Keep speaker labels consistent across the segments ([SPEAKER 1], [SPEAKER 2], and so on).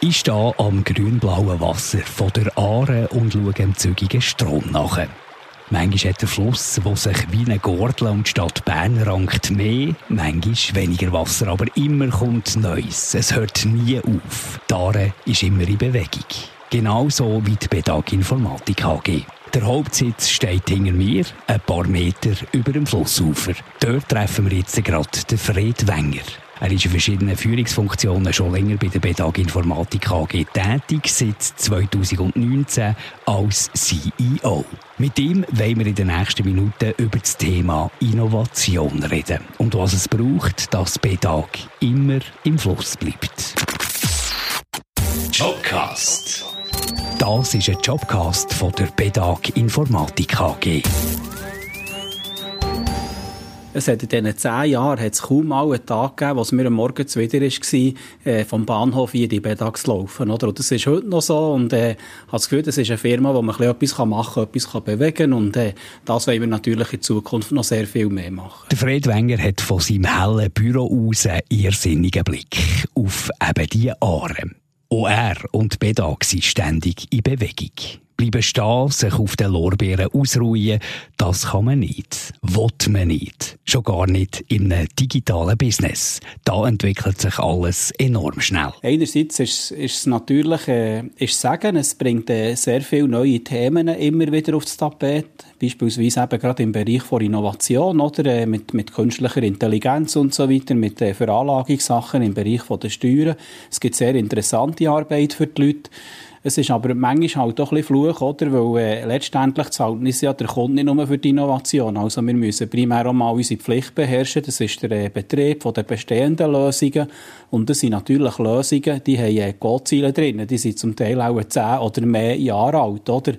[SPEAKER 1] Ich stehe am grün-blauen Wasser von der Aare und schaue dem zügigen Strom nach. Manchmal hat der Fluss, der sich wie ein Gordel um die Stadt Bern rankt, mehr, manchmal weniger Wasser, aber immer kommt Neues. Es hört nie auf. Die Aare ist immer in Bewegung. Genauso wie die Bedag Informatik AG. Der Hauptsitz steht hinter mir, ein paar Meter über dem Flussufer. Dort treffen wir jetzt gerade den Fred Wenger. Er ist in verschiedenen Führungsfunktionen schon länger bei der Bedag Informatik AG tätig, seit 2019 als CEO. Mit ihm wollen wir in den nächsten Minuten über das Thema Innovation reden und was es braucht, dass Bedag immer im Fluss bleibt. Jobcast. Das ist ein Jobcast von der Bedag Informatik AG.
[SPEAKER 2] Es hat in diesen zehn Jahren hat es kaum mal einen Tag gegeben, wo es mir am Morgen wieder war, äh, vom Bahnhof hier in die zu laufen. Oder? Und das ist heute noch so. Und äh, ich habe das Gefühl, das ist eine Firma, wo man etwas machen kann, etwas bewegen kann. Und äh, das wollen wir natürlich in Zukunft noch sehr viel mehr machen.
[SPEAKER 1] Der Fred Wenger hat von seinem hellen Büro aus einen irrsinnigen Blick auf eben diese Aare. Er und Bedag sind ständig in Bewegung bleiben stehen, sich auf den Lorbeeren ausruhen, das kann man nicht. Will man nicht. Schon gar nicht in einem digitalen Business. Da entwickelt sich alles enorm schnell.
[SPEAKER 2] Einerseits ist, ist es natürlich, äh, ist sagen, es bringt äh, sehr viele neue Themen immer wieder aufs Tapet. Beispielsweise eben gerade im Bereich von Innovation, oder? Äh, mit, mit künstlicher Intelligenz und so weiter, mit äh, Veranlagungssachen im Bereich von der Steuern. Es gibt sehr interessante Arbeit für die Leute. Es ist aber manchmal halt auch ein bisschen Fluch, oder? Weil äh, letztendlich zahlt uns ja der Kunde nicht nur für die Innovation. Also wir müssen primär auch mal unsere Pflicht beherrschen. Das ist der äh, Betrieb von der bestehenden Lösungen. Und das sind natürlich Lösungen, die haben äh, Gottziele drin. Die sind zum Teil auch zehn oder mehr Jahre alt, oder?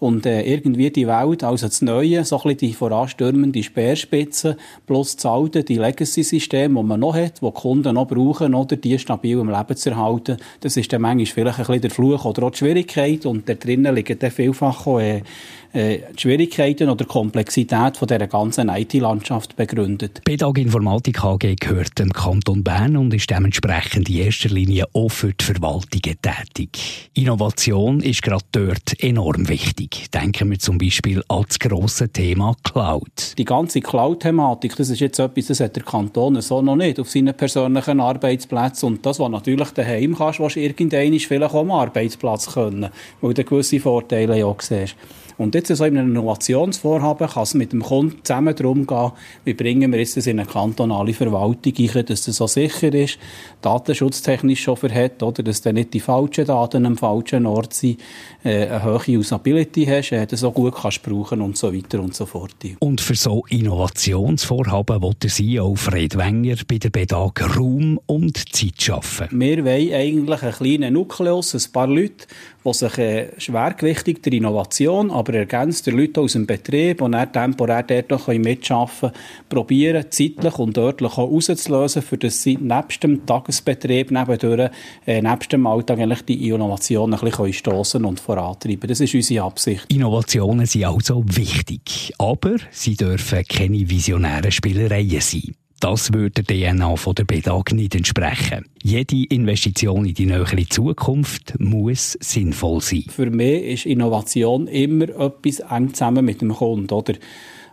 [SPEAKER 2] Und äh, irgendwie die Welt, also das Neue, so ein bisschen die voranstürmende Speerspitze, plus das alte, die Legacy-Systeme, die man noch hat, die die Kunden noch brauchen, oder die stabil im Leben zu erhalten, das ist dann manchmal vielleicht ein bisschen der Fluch oder die Schwierigkeit. Und da drinnen liegen dann vielfach auch, äh, äh, die Schwierigkeiten oder Komplexität von dieser ganzen IT-Landschaft begründet.
[SPEAKER 1] Bedag Informatik AG gehört dem Kanton Bern und ist dementsprechend in erster Linie auch für die Verwaltungen tätig. Innovation ist gerade dort enorm wichtig. Denken wir zum Beispiel an das grosse Thema Cloud.
[SPEAKER 2] Die ganze Cloud-Thematik, das ist jetzt etwas, das hat der Kanton so noch nicht auf seinen persönlichen Arbeitsplätzen. Und das, was natürlich daheim kannst, was irgendwann vielleicht auch am Arbeitsplatz können, weil du gewisse Vorteile ja auch siehst. Und jetzt so in einem Innovationsvorhaben kann es mit dem Kunden zusammen darum gehen, wie bringen wir jetzt das in eine kantonale Verwaltung ein, dass das so sicher ist, datenschutztechnisch schon verhält, oder, dass dann nicht die falschen Daten am falschen Ort sind, äh, eine hohe Usability hast, äh, das auch gut kannst brauchen und so weiter und so fort.
[SPEAKER 1] Und für so Innovationsvorhaben will der CEO Fred Wenger bei der Bedag Raum und Zeit schaffen.
[SPEAKER 2] Wir wollen eigentlich einen kleinen Nukleus, ein paar Leute, die sich äh, schwergewichtig der Innovation, aber ergänzt der Leute aus dem Betrieb und dann temporär dort noch mitarbeiten können, probieren, zeitlich und örtlich auch rauszulösen, für das sie nebst dem Tagesbetrieb nebendurch, äh, nebst dem Alltag eigentlich die Innovation ein bisschen stossen und vorantreiben. Das ist unsere Absicht.
[SPEAKER 1] Innovationen sind also wichtig, aber sie dürfen keine visionären Spielereien sein. Das würde der DNA von der BEDAG nicht entsprechen. Jede Investition in die nähere Zukunft muss sinnvoll sein.
[SPEAKER 2] Für mich ist Innovation immer etwas eng zusammen mit dem Kunden, oder?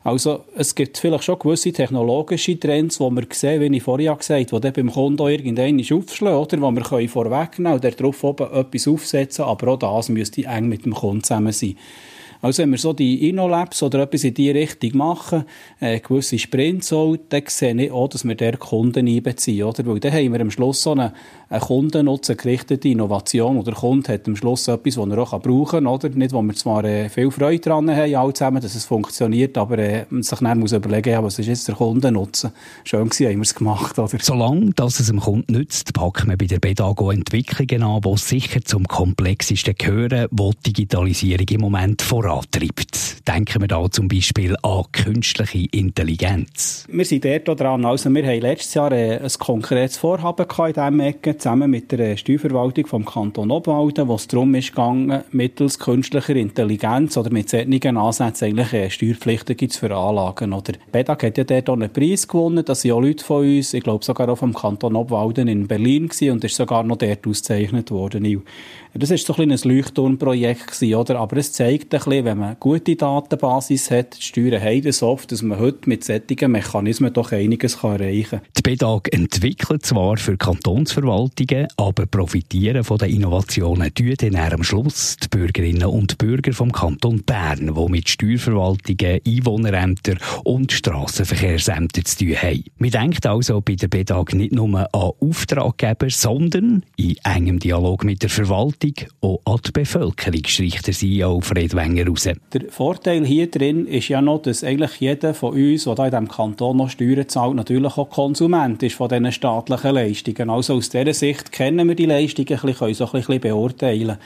[SPEAKER 2] Also, es gibt vielleicht schon gewisse technologische Trends, die wir sehen, wie ich vorher gesagt habe, die beim Kunden auch irgendwann aufschlagen, oder? Die wir vorwegnehmen und darauf oben etwas aufsetzen, aber auch das müsste eng mit dem Kunden zusammen sein. Also wenn wir so die InnoLabs oder etwas in diese Richtung machen, äh, gewisse Sprints auch, dann sehe ich auch, dass wir der Kunden einbeziehen, oder? Weil dann haben wir am Schluss so eine, eine Kundennutzen gerichtete Innovation, oder der Kunde hat am Schluss etwas, was er auch brauchen kann, oder? Nicht, wo wir zwar äh, viel Freude daran haben, alle zusammen, dass es funktioniert, aber äh, man sich dann muss überlegen, ja, was ist jetzt der Kundennutzen? Schön gewesen, haben wir es gemacht, oder?
[SPEAKER 1] Solange dass es dem Kunden nützt, packen wir bei der Bedago Entwicklungen an, die sicher zum komplexesten gehören, wo die Digitalisierung im Moment vor vorantreibt. Denken wir da zum Beispiel an künstliche Intelligenz.
[SPEAKER 2] Wir sind dort dran. Also wir haben letztes Jahr äh, ein konkretes Vorhaben in diesem Ecke, zusammen mit der Steuerverwaltung vom Kanton Obwalden, wo es darum ist gegangen, mittels künstlicher Intelligenz oder mit solchen Ansätzen eigentlich äh, Steuerpflichtige zu veranlagen. Oder BEDAG hat ja dort auch einen Preis gewonnen. Das sind auch Leute von uns, ich glaube sogar auch vom Kanton Obwalden in Berlin gewesen und ist sogar noch dort ausgezeichnet worden. Das ist so ein, ein Leuchtturmprojekt oder? Aber es zeigt ein bisschen, wenn man eine gute Datenbasis hat, die Steuern haben das oft, dass man heute mit solchen Mechanismen doch einiges erreichen kann.
[SPEAKER 1] Die BEDAG entwickelt zwar für Kantonsverwaltungen, aber profitieren von den Innovationen tun dann am Schluss die Bürgerinnen und Bürger vom Kanton Bern, die mit Steuerverwaltungen, Einwohnerämtern und Strassenverkehrsämtern zu tun haben. Man denkt also bei der BEDAG nicht nur an Auftraggeber, sondern in engem Dialog mit der Verwaltung auch an die Bevölkerung, streicht der CEO Fred Wenger raus.
[SPEAKER 2] Der Vorteil hier drin ist ja noch, dass eigentlich jeder von uns, der in diesem Kanton noch Steuern zahlt, natürlich auch Konsument ist von diesen staatlichen Leistungen. Also aus dieser Sicht kennen wir die Leistungen, ein bisschen, können so ein bisschen beurteilen.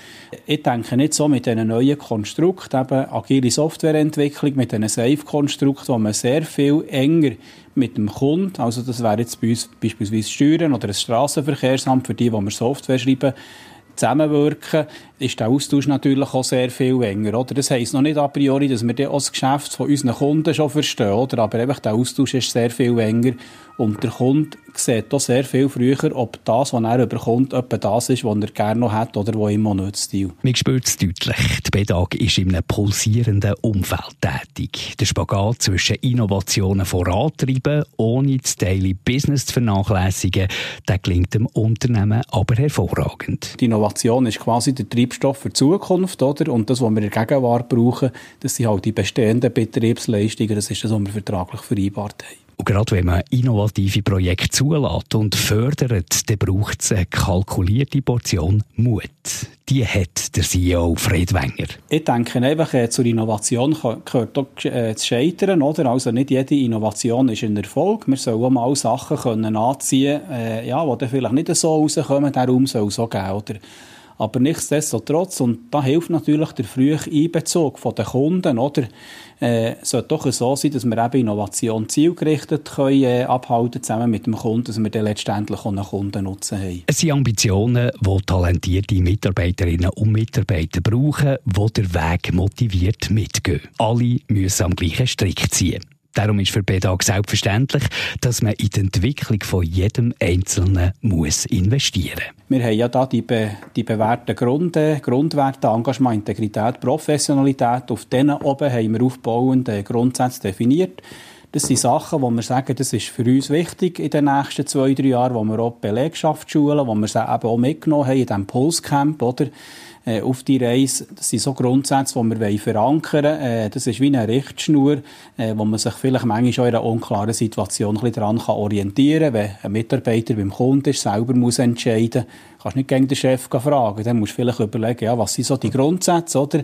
[SPEAKER 2] Ich denke nicht so mit diesen neuen Konstrukten, eben agile Softwareentwicklung, mit diesen Safe-Konstrukten, wo man sehr viel enger mit dem Kunden, also das wäre jetzt bei uns beispielsweise Steuern oder das Straßenverkehrsamt, für die, die wir Software schreiben, zusammenwirken, ist der Austausch natürlich auch sehr viel enger. Oder? Das heisst noch nicht a priori, dass wir das Geschäft von unseren Kunden schon verstehen, oder? aber einfach der Austausch ist sehr viel enger und der Kunde sieht auch sehr viel früher, ob das, was er überkommt, etwa das ist, was er gerne noch hat oder was ihm auch nützt.
[SPEAKER 1] Man spürt es deutlich. Die BEDAG ist in einem pulsierenden Umfeld tätig. Der Spagat zwischen Innovationen vorantreiben, ohne das Daily Business zu vernachlässigen, der gelingt dem Unternehmen aber hervorragend.
[SPEAKER 2] Die Innovation ist quasi der Treibstoff für die Zukunft, oder? Und das, was wir in der Gegenwart brauchen, das sind halt die bestehenden Betriebsleistungen, das ist das, was wir vertraglich vereinbart haben.
[SPEAKER 1] Und gerade wenn man innovative Projekte zulässt und fördert, dann braucht es eine kalkulierte Portion Mut. Die hat der CEO Fred Wenger.
[SPEAKER 2] Ich denke einfach, äh, zur Innovation gehört auch äh, zu scheitern. Oder? Also nicht jede Innovation ist ein Erfolg. Wir sollen auch mal Sachen anziehen können, äh, die vielleicht nicht so rauskommen. Darum soll es auch geben. Oder? Aber nichtsdestotrotz, und da hilft natürlich der frühe Einbezug der Kunden, oder? Äh, sollte doch so sein, dass wir eben Innovation zielgerichtet können, äh, abhalten zusammen mit dem Kunden, dass wir dann letztendlich auch einen Kundennutzen haben.
[SPEAKER 1] Es sind Ambitionen, die talentierte Mitarbeiterinnen und Mitarbeiter brauchen, die den Weg motiviert mitgehen. Alle müssen am gleichen Strick ziehen. Darum ist für BEDAG selbstverständlich, dass man in die Entwicklung von jedem Einzelnen muss investieren
[SPEAKER 2] muss. Wir haben ja da die, be die bewährten Grund Grundwerte, Engagement, Integrität, Professionalität. Auf denen oben haben wir aufbauende Grundsätze definiert. Das sind Sachen, wo wir sagen, das ist für uns wichtig in den nächsten zwei, drei Jahren, wo wir auch die Belegschaft schulen, wo wir sie eben auch mitgenommen haben in diesem Pulscamp, oder? Äh, auf die Reise. Das sind so Grundsätze, die wir verankern wollen. Äh, das ist wie eine Richtschnur, äh, wo man sich vielleicht manchmal schon in einer unklaren Situation ein bisschen daran orientieren kann. Wenn ein Mitarbeiter beim Kunden ist, selber muss entscheiden kannst nicht gegen den Chef fragen. Dann musst du vielleicht überlegen, ja, was sind so die Grundsätze, oder?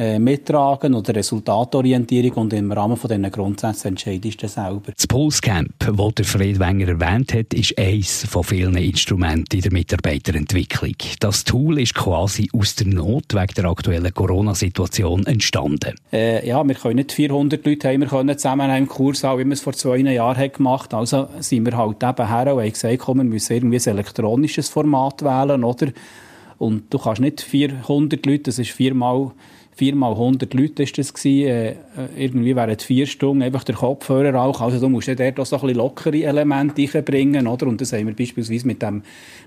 [SPEAKER 2] Äh, mittragen oder Resultatorientierung und im Rahmen von diesen Grundsätzen entscheidest du selber.
[SPEAKER 1] Das Pulscamp, das der Fred Wenger erwähnt hat, ist eines von vielen Instrumenten in der Mitarbeiterentwicklung. Das Tool ist quasi aus der Not wegen der aktuellen Corona-Situation entstanden.
[SPEAKER 2] Äh, ja, wir können nicht 400 Leute haben wir können zusammen einen Kurs haben, wie wir es vor zwei Jahren haben gemacht Also sind wir halt eben her und haben gesagt, komm, wir müssen irgendwie ein elektronisches Format wählen, oder? Und du kannst nicht 400 Leute, das ist viermal viermal 100 Leute ist das gewesen, äh, irgendwie während vier Stunden einfach der Kopfhörer auch. Also du musst ja dort auch so ein bisschen lockere Elemente reinbringen, oder? Und das haben wir beispielsweise mit dem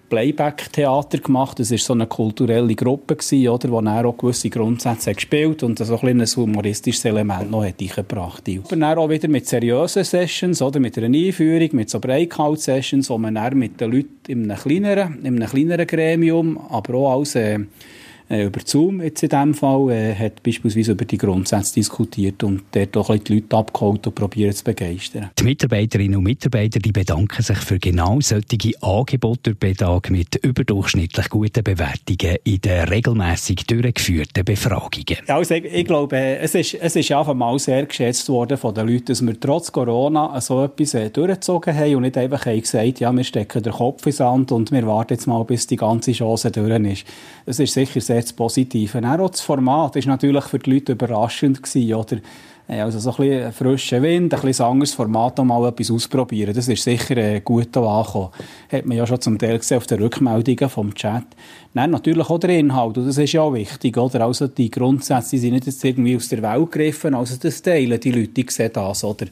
[SPEAKER 2] Playback-Theater gemacht. Das war so eine kulturelle Gruppe gewesen, oder? Wo er auch gewisse Grundsätze gespielt und so ein, ein humoristisches Element noch hat eingebracht. Aber dann auch wieder mit seriösen Sessions, oder? Mit einer Einführung, mit so Breakout-Sessions, wo man dann mit den Leuten in einem kleineren, in einem kleineren Gremium, aber auch als äh, äh, über Zoom jetzt in dem Fall, äh, hat beispielsweise über die Grundsätze diskutiert und dort auch die Leute abgeholt und probiert zu begeistern.
[SPEAKER 1] Die Mitarbeiterinnen und Mitarbeiter die bedanken sich für genau solche Angebote durch BEDAG mit überdurchschnittlich guten Bewertungen in den regelmässig durchgeführten Befragungen.
[SPEAKER 2] Ja, also ich, ich, glaube, es ist, es ist einfach mal sehr geschätzt worden von den Leuten, dass wir trotz Corona so etwas äh, durchgezogen haben und nicht einfach haben gesagt, ja, wir stecken den Kopf ins Sand und wir warten jetzt mal, bis die ganze Chance durch ist. Es ist sicher sehr das Positive. Auch das Format war natürlich für die Leute überraschend gewesen, oder? Also so ein bisschen frischer Wind, ein bisschen anderes Format, um mal etwas ausprobieren. Das ist sicher äh, gut angekommen. Hat man ja schon zum Teil gesehen auf den Rückmeldungen vom Chat. Nein, natürlich auch der Inhalt, und das ist ja auch wichtig, oder? Also die Grundsätze sind nicht jetzt irgendwie aus der Welt gegriffen, also das teilen die Leute, die sehen das, oder?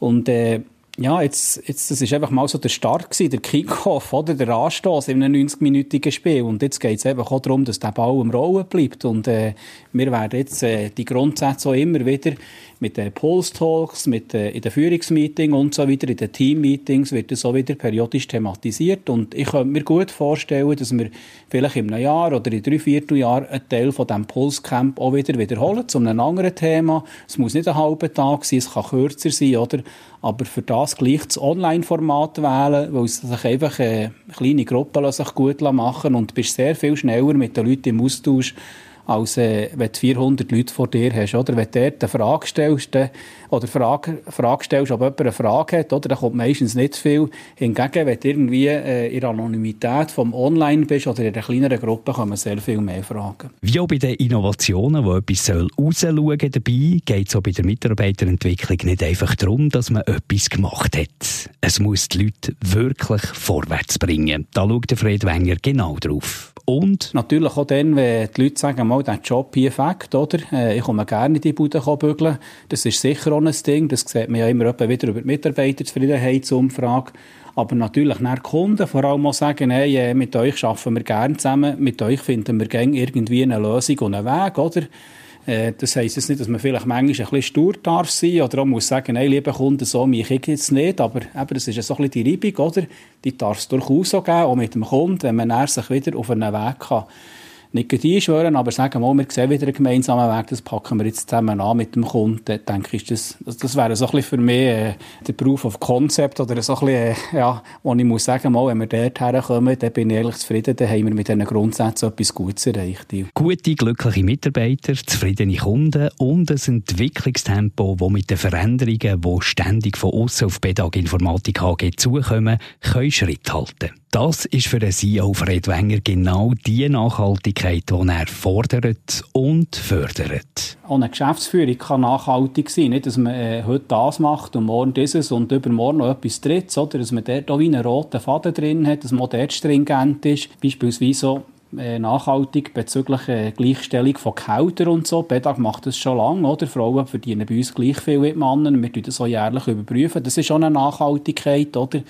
[SPEAKER 2] Und äh, ja, jetzt, jetzt, das ist einfach mal so der Start gewesen, der Kickoff, oder? Der Anstoß in einem 90-minütigen Spiel. Und jetzt geht es einfach auch darum, dass der Ball im Rollen bleibt. Und, äh, wir werden jetzt, äh, die Grundsätze auch immer wieder mit den Pulse-Talks, mit, äh, in den Führungsmeetings und so weiter, in den Team-Meetings wird das auch wieder periodisch thematisiert. Und ich könnte mir gut vorstellen, dass wir vielleicht einem Jahr oder in drei Vierteljahren einen Teil von diesem Pulse-Camp auch wieder wiederholen, zu einem anderen Thema. Es muss nicht ein halber Tag sein, es kann kürzer sein, oder? Aber für das gleich das Online-Format wählen, weil es sich einfach äh, kleine Gruppen sich gut machen und bist sehr viel schneller mit den Leuten im Austausch, als äh, wenn du 400 Leute vor dir hast. Oder? Wenn du eine Frage stellst, oder Frage, Frage stellst, ob jemand eine Frage hat, oder? dann kommt meistens nicht viel. Hingegen, wenn du irgendwie äh, in der Anonymität vom Online bist oder in einer kleineren Gruppe, kommen sehr viel mehr Fragen.
[SPEAKER 1] Wie auch bei den Innovationen, wo etwas soll rausschauen dabei, geht es auch bei der Mitarbeiterentwicklung nicht einfach darum, dass man etwas gemacht hat. Es muss die Leute wirklich vorwärts bringen. Da schaut Fred Wenger genau drauf.
[SPEAKER 2] Und? Natürlich auch dann, wenn die Leute sagen, mal, der Job fängt, oder? Äh, ich komme gerne in die Bude bügeln. Das ist sicher auch ein Ding. Das sieht man ja immer wieder über die Mitarbeiterzufriedenheitsumfrage. Aber natürlich nach Kunden vor allem auch sagen, hey, äh, mit euch arbeiten wir gerne zusammen, mit euch finden wir gerne irgendwie eine Lösung und einen Weg, oder? Äh, das heisst jetzt nicht, dass man vielleicht manchmal ein bisschen stur darf sein oder auch muss sagen, hey, liebe Kunden, so mich ich jetzt nicht, aber eben, das ist ja so ein bisschen die Reibung, oder? Die darf es durchaus auch geben, auch mit dem Kunden, wenn man sich wieder auf einen Weg kann nicht einschwören, aber sagen wir, wir sehen wieder einen gemeinsamen Weg, das packen wir jetzt zusammen an mit dem Kunden, dann denke ich, das, das, das wäre so ein bisschen für mich äh, der Proof of Concept oder so ein bisschen, äh, ja, wo ich muss sagen, mal, wenn wir dort herkommen, dann bin ich ehrlich zufrieden, dann haben wir mit diesen Grundsätzen etwas Gutes erreicht.
[SPEAKER 1] Gute, glückliche Mitarbeiter, zufriedene Kunden und ein Entwicklungstempo, das mit den Veränderungen, die ständig von außen auf Bedag Informatik AG zukommen, können Schritt halten. Das ist für den CEO Fred Wenger genau die Nachhaltigkeit, die er fordert und fördert.
[SPEAKER 2] Auch eine Geschäftsführung kann nachhaltig sein. Nicht, dass man äh, heute das macht und morgen dieses und übermorgen noch etwas drittes. Oder? Dass man dort auch wie einen roten Faden drin hat, dass man dort stringent ist. Beispielsweise so äh, nachhaltig bezüglich äh, Gleichstellung von Gehältern und so. Bedag macht das schon lange, oder? Frauen verdienen bei uns gleich viel wie Männer. Wir überprüfen das auch jährlich. Das ist schon eine Nachhaltigkeit, oder?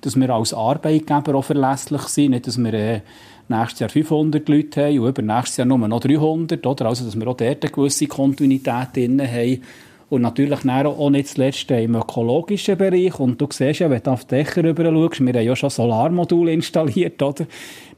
[SPEAKER 2] Dass wir als Arbeitgeber auch verlässlich sind, nicht, dass wir äh, nächstes Jahr 500 Leute haben und übernächstes Jahr nur noch 300, oder? Also, dass wir auch dort eine gewisse Kontinuität drin haben. Und natürlich auch nicht zuletzt im ökologischen Bereich. Und du siehst ja, wenn du auf die Dächer rüber schaust, wir haben ja schon Solarmodule installiert, oder?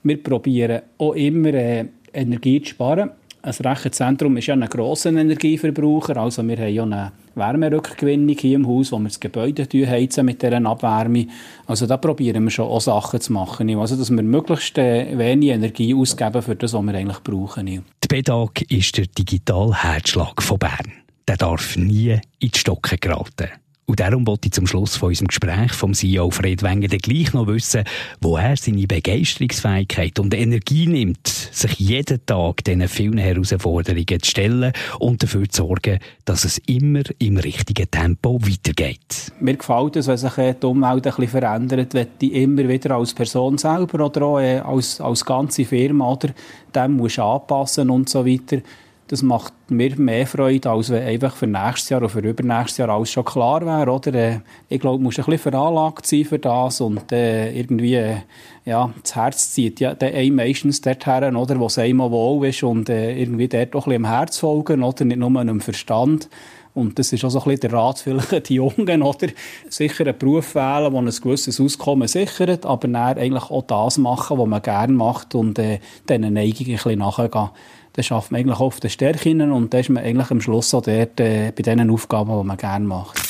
[SPEAKER 2] Wir probieren auch immer äh, Energie zu sparen. Ein Rechenzentrum ist ja ein grosser Energieverbraucher, also wir haben ja eine Wärmerückgewinnung hier im Haus, wo wir das Gebäude heizen mit dieser Abwärme. Also da probieren wir schon auch Sachen zu machen, also dass wir möglichst äh, wenig Energie ausgeben für das, was wir eigentlich brauchen. Die
[SPEAKER 1] BEDAG ist der digitale Herzschlag von Bern. Der darf nie in die Stocke geraten. Und darum wollte ich zum Schluss von unserem Gespräch vom CEO Fred Wenger gleich noch wissen, wo er seine Begeisterungsfähigkeit und Energie nimmt, sich jeden Tag diesen vielen Herausforderungen zu stellen und dafür zu sorgen, dass es immer im richtigen Tempo weitergeht.
[SPEAKER 2] Mir gefällt es, wenn sich die Umwelt ein bisschen verändert, wenn die immer wieder als Person selber oder auch äh, als, als ganze Firma oder dem muss anpassen und so weiter das macht mir mehr Freude, als wenn einfach für nächstes Jahr oder für übernächstes Jahr alles schon klar wäre. Oder? Äh, ich glaube, du musst ein bisschen veranlagt sein für das und äh, irgendwie äh, ja, das Herz zieht ja der ein meistens dorthin, oder, wo es einmal wohl ist und äh, irgendwie dort auch ein bisschen im Herz folgen, oder? nicht nur im Verstand. Und das ist auch so ein bisschen der Rat für die Jungen, oder? Sicher einen Beruf wählen, der ein gewisses Auskommen sichert, aber dann eigentlich auch das machen, was man gerne macht und äh, diesen Neigungen ein bisschen nachgehen dann schafft man eigentlich oft den Stärken und dann ist man eigentlich am Schluss auch dort äh, bei den Aufgaben, die man gerne macht.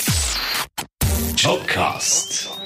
[SPEAKER 1] Jobcast.